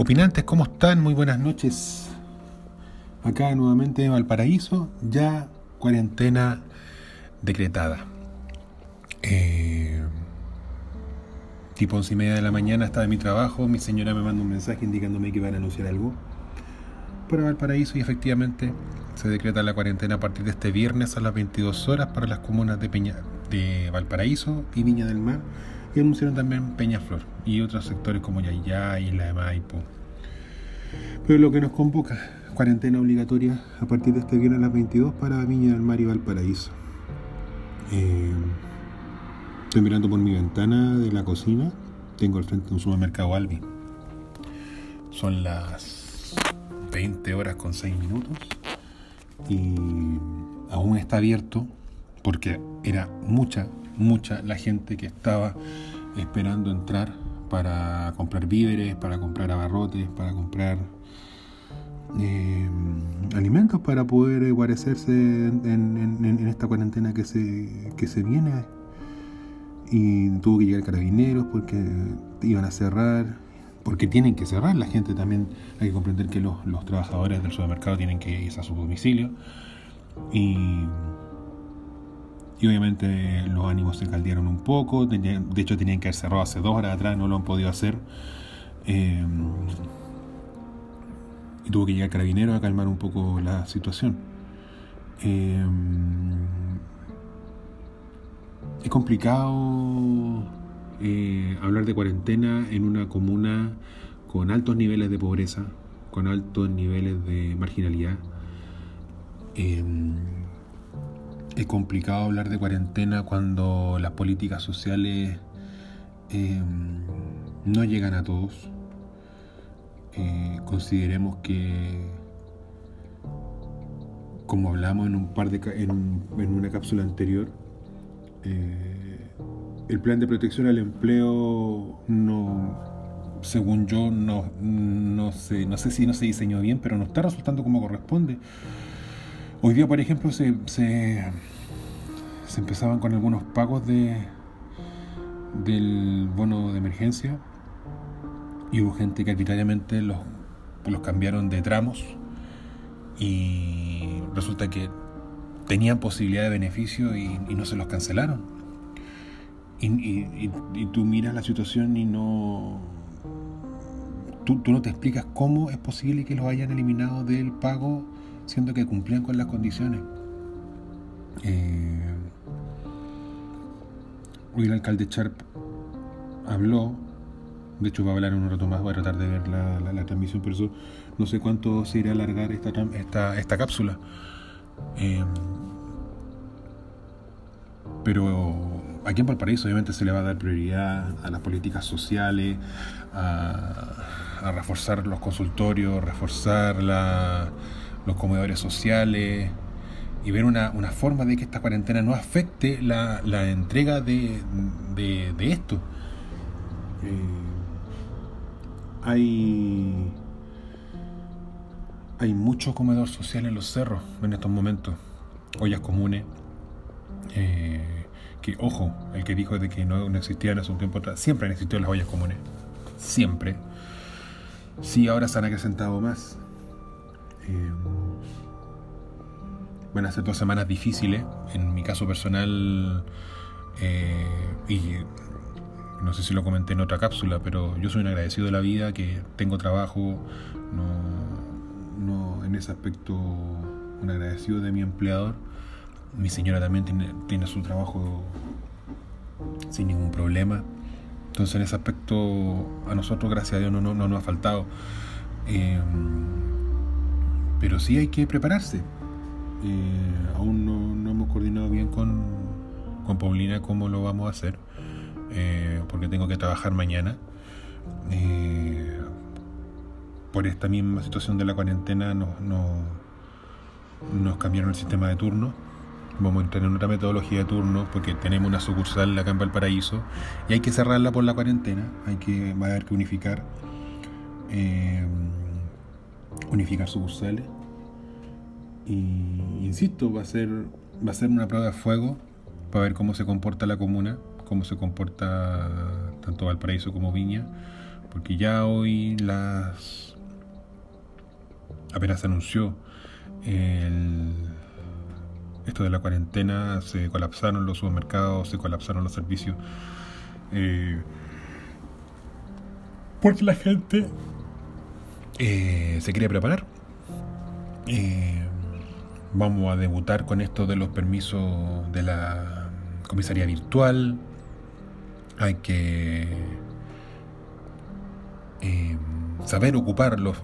Opinantes, ¿cómo están? Muy buenas noches. Acá nuevamente en Valparaíso, ya cuarentena decretada. Eh, tipo once y media de la mañana estaba en mi trabajo, mi señora me manda un mensaje indicándome que iban a anunciar algo para Valparaíso y efectivamente se decreta la cuarentena a partir de este viernes a las 22 horas para las comunas de, Peña, de Valparaíso y Viña del Mar y anunciaron también Peñaflor y otros sectores como Yayá, Isla de Maipo. Pero lo que nos convoca, cuarentena obligatoria a partir de este viernes a las 22 para Viña del Mar y Valparaíso. Eh, estoy mirando por mi ventana de la cocina, tengo al frente un supermercado Albi. Son las 20 horas con 6 minutos y aún está abierto porque era mucha, mucha la gente que estaba esperando entrar para comprar víveres, para comprar abarrotes, para comprar eh, alimentos para poder guarecerse en, esta cuarentena que se, que se viene. Y tuvo que llegar carabineros porque iban a cerrar, porque tienen que cerrar. La gente también hay que comprender que los, los trabajadores del supermercado tienen que ir a su domicilio. Y y obviamente los ánimos se caldearon un poco, de hecho tenían que haber cerrado hace dos horas atrás, no lo han podido hacer. Eh, y tuvo que llegar carabinero a calmar un poco la situación. Eh, es complicado eh, hablar de cuarentena en una comuna con altos niveles de pobreza, con altos niveles de marginalidad es complicado hablar de cuarentena cuando las políticas sociales em, no llegan a todos. Eh, consideremos que, como hablamos en un par de en, una cápsula anterior, eh, el plan de protección al empleo no, según yo, no, no sé, no sé si no se diseñó bien, pero no está resultando como corresponde. Hoy día, por ejemplo, se, se, empezaban con algunos pagos de, del bono de emergencia y hubo gente que arbitrariamente los, los cambiaron de tramos y resulta que tenían posibilidad de beneficio y, no se los cancelaron. Y, y, tú miras la situación y no... Tú, tú no te explicas cómo es posible que los hayan eliminado del pago siendo que cumplían con las condiciones. Eh, hoy el alcalde Sharp habló, de hecho va a hablar en un rato más, voy a tratar de ver la, transmisión, pero eso no sé cuánto se irá a alargar esta, esta, esta cápsula. Eh, pero aquí en Valparaíso obviamente se le va a dar prioridad a las políticas sociales, a, a reforzar los consultorios, reforzar la, los comedores sociales y ver una, forma de que esta cuarentena no afecte la, entrega de, esto. Eh, hay, hay mucho comedor social en los cerros en estos momentos, ollas comunes. Eh, que ojo, el que dijo de que no, no existían hace un tiempo atrás, siempre han existido las ollas comunes, siempre. Sí, ahora se han acrecentado más. Eh, van a ser dos semanas difíciles, en mi caso personal, eh, y no sé si lo comenté en otra cápsula, pero yo soy un agradecido de la vida, que tengo trabajo, no, en ese aspecto un agradecido de mi empleador. Mi señora también tiene, su trabajo sin ningún problema. Entonces en ese aspecto a nosotros, gracias a Dios, no, no, no nos ha faltado. Eh, pero sí hay que prepararse. Eh, aún no, hemos coordinado bien con, con, Paulina cómo lo vamos a hacer, eh, porque tengo que trabajar mañana. Eh, por esta misma situación de la cuarentena nos, nos cambiaron el sistema de turno. Vamos a entrar en otra metodología de turno porque tenemos una sucursal acá en Valparaíso y hay que cerrarla por la cuarentena. Hay que, va a haber que unificar unificar sucursales. Y insisto, va a ser va a ser una prueba de fuego para ver cómo se comporta la comuna, cómo se comporta tanto Valparaíso como Viña, porque ya hoy las apenas se anunció el, esto de la cuarentena, se colapsaron los supermercados, se colapsaron los servicios. Eh, porque la gente eh, se quiere preparar. Eh, vamos a debutar con esto de los permisos de la comisaría virtual. Hay que eh, saber ocupar los,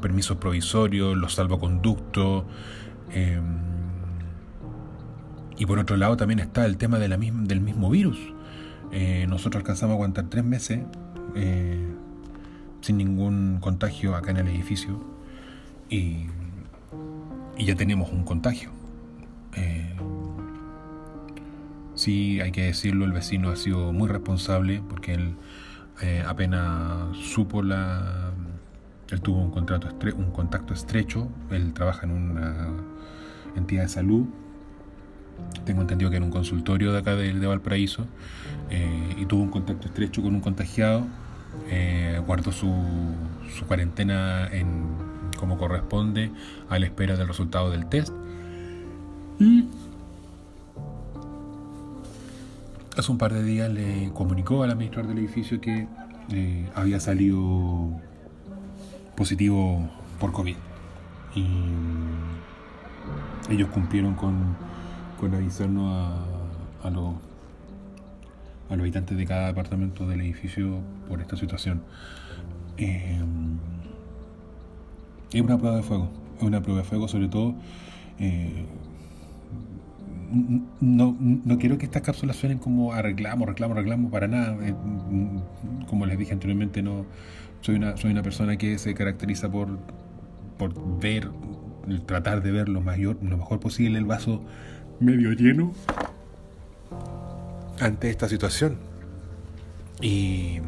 permisos provisorios, los salvoconductos. y por otro lado también está el tema de la del mismo virus. nosotros alcanzamos a aguantar tres meses sin ningún contagio acá en el edificio. Y, ya tenemos un contagio. Eh, sí, hay que decirlo, el vecino ha sido muy responsable porque él eh, apenas supo la... Él tuvo un, contrato un contacto estrecho, él trabaja en una entidad de salud. Tengo entendido que en un consultorio de acá de, Valparaíso eh, y tuvo un contacto estrecho con un contagiado eh, guardó su, su cuarentena en, como corresponde a la espera del resultado del test. Y hace un par de días le comunicó al administrador del edificio que eh, había salido positivo por COVID. Y ellos cumplieron con, con avisarnos a, a los a los habitantes de cada departamento del edificio por esta situación. Eh, es una prueba de fuego, es una prueba de fuego sobre todo. Eh, no, no, quiero que estas cápsulas suenen como a reclamo, reclamo, reclamo, para nada. Eh, como les dije anteriormente, no soy una, soy una persona que se caracteriza por, por ver, tratar de ver lo, mayor, lo mejor posible el vaso medio lleno ante esta situación. Y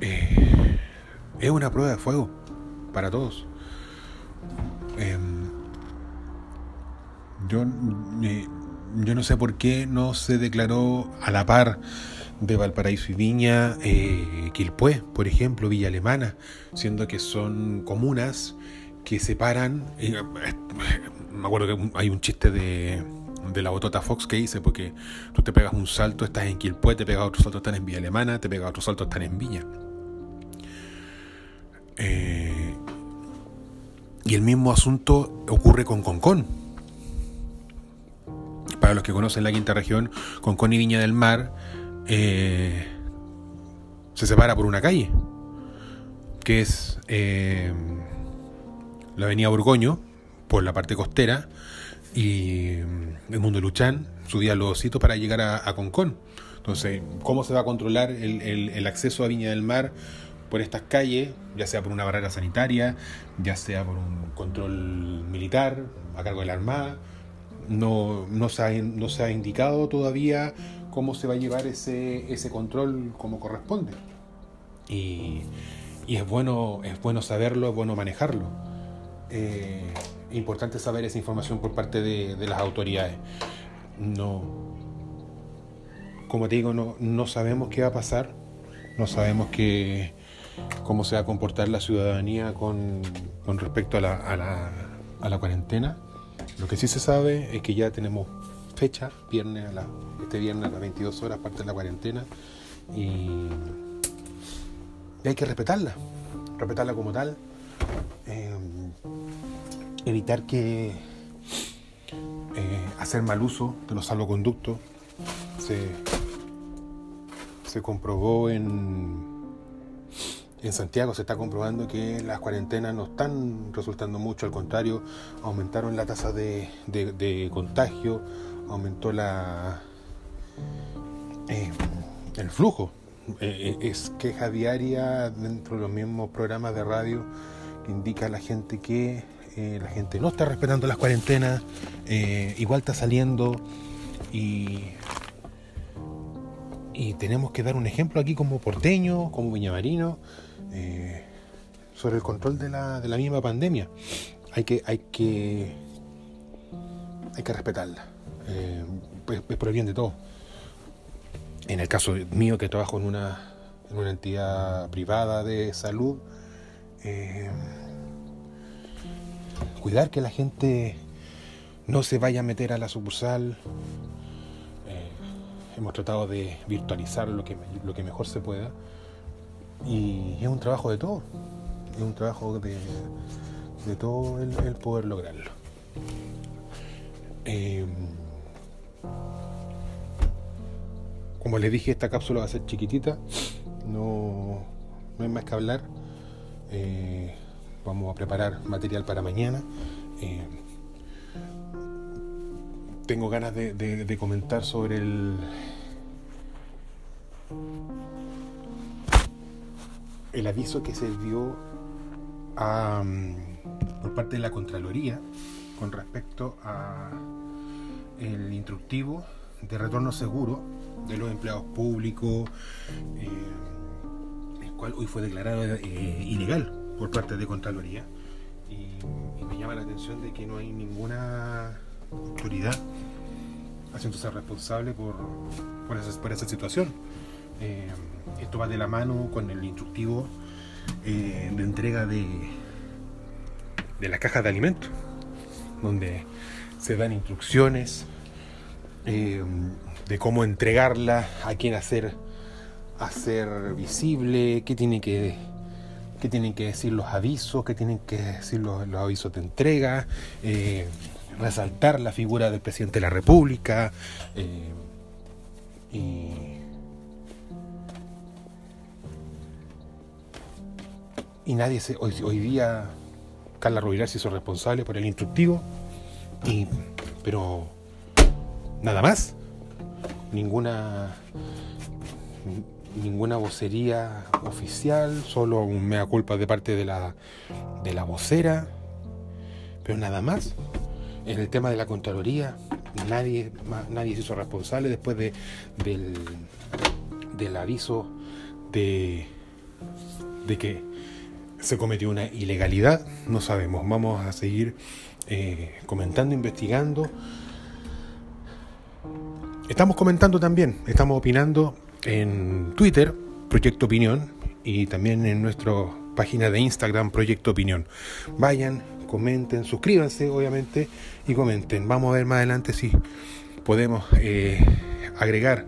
eh, es una prueba de fuego para todos. Em, yo, eh, yo no sé por qué no se declaró a la par de Valparaíso y Viña, eh, Quilpué, por ejemplo, Villa Alemana, siendo que son comunas que separan me acuerdo que hay un chiste de, de la botota Fox que dice, porque tú te pegas un salto, estás en Quilpue, te pegas otro salto, estás en Villa Alemana, te pegas otro salto, estás en Viña. Eh, y el mismo asunto ocurre con Concón. Para los que conocen la quinta región, Concón y Viña del Mar eh, se separa por una calle, que es eh, la avenida Borgoño, por la parte costera y mm, el mundo Luchán subía los ositos para llegar a, Concón. Entonces, ¿cómo se va a controlar el, acceso a Viña del Mar por estas calles, ya sea por una barrera sanitaria, ya sea por un control militar a cargo de la Armada? No, no, se, ha, indicado todavía cómo se va a llevar ese, control como corresponde. Y, y es, bueno, es bueno saberlo, es bueno manejarlo. Eh, importante saber esa información por parte de, las autoridades. No, como te digo, no, no sabemos qué va a pasar, no sabemos qué, cómo se va a comportar la ciudadanía con, con respecto a la, a, la, a la, cuarentena. Lo que sí se sabe es que ya tenemos fecha, viernes a la, este viernes a las 22 horas, parte de la cuarentena, y, hay que respetarla, respetarla como tal. Eh, evitar que eh, hacer mal uso de los salvoconductos. Se, se comprobó en, en Santiago, se está comprobando que las cuarentenas no están resultando mucho, al contrario, aumentaron la tasa de, de, contagio, aumentó la eh, el flujo. Eh, es queja diaria dentro de los mismos programas de radio que indica a la gente que eh, la gente no está respetando las cuarentenas, eh, igual está saliendo y, y tenemos que dar un ejemplo aquí como porteño, como viñamarino, eh, sobre el control de la, de la misma pandemia. Hay que, hay que, hay que respetarla, es, por el bien de todos. en el caso mío que trabajo en una, en una entidad privada de salud, cuidar que la gente no se vaya a meter a la sucursal. Eh, hemos tratado de virtualizar lo que, lo que mejor se pueda. Y es un trabajo de todo. Es un trabajo de, de todo el, poder lograrlo. Eh, como les dije, esta cápsula va a ser chiquitita. No, no hay más que hablar. Eh, vamos a preparar material para mañana. Eh, tengo ganas de, comentar sobre el, el aviso que se dio por parte de la Contraloría con respecto a el instructivo de retorno seguro de los empleados públicos, eh, el cual hoy fue declarado eh, ilegal por parte de Contraloría. Y, me llama la atención de que no hay ninguna autoridad haciéndose responsable por, por, esa, por esa situación. Eh, esto va de la mano con el instructivo de entrega de, de la caja de alimentos, donde se dan instrucciones de cómo entregarla, a quién hacer, hacer visible, qué tiene que, tienen que decir los avisos, qué tienen que decir los, avisos de entrega, eh, resaltar la figura del presidente de la República. Eh, y, nadie se, hoy, hoy día Carla Rubilar se hizo responsable por el instructivo, y, pero nada más ninguna ninguna vocería oficial, solo un mea culpa de parte de la, de la vocera, pero nada más. En el tema de la Contraloría, nadie, nadie se hizo responsable después de, del, del aviso de, de que se cometió una ilegalidad. No sabemos, vamos a seguir eh, comentando, investigando. Estamos comentando también, estamos opinando en Twitter, Proyecto Opinión, y también en nuestra página de Instagram, Proyecto Opinión. Vayan, comenten, suscríbanse, obviamente, y comenten. Vamos a ver más adelante si podemos eh, agregar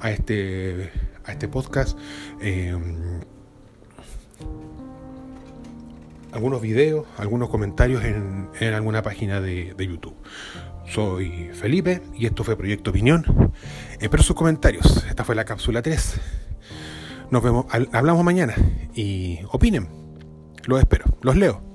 a este, a este podcast eh, algunos videos, algunos comentarios en, alguna página de YouTube. Soy Felipe y esto fue Proyecto Opinión. Espero sus comentarios. Esta fue la cápsula 3. Nos vemos, hablamos mañana y opinen. Los espero, los leo.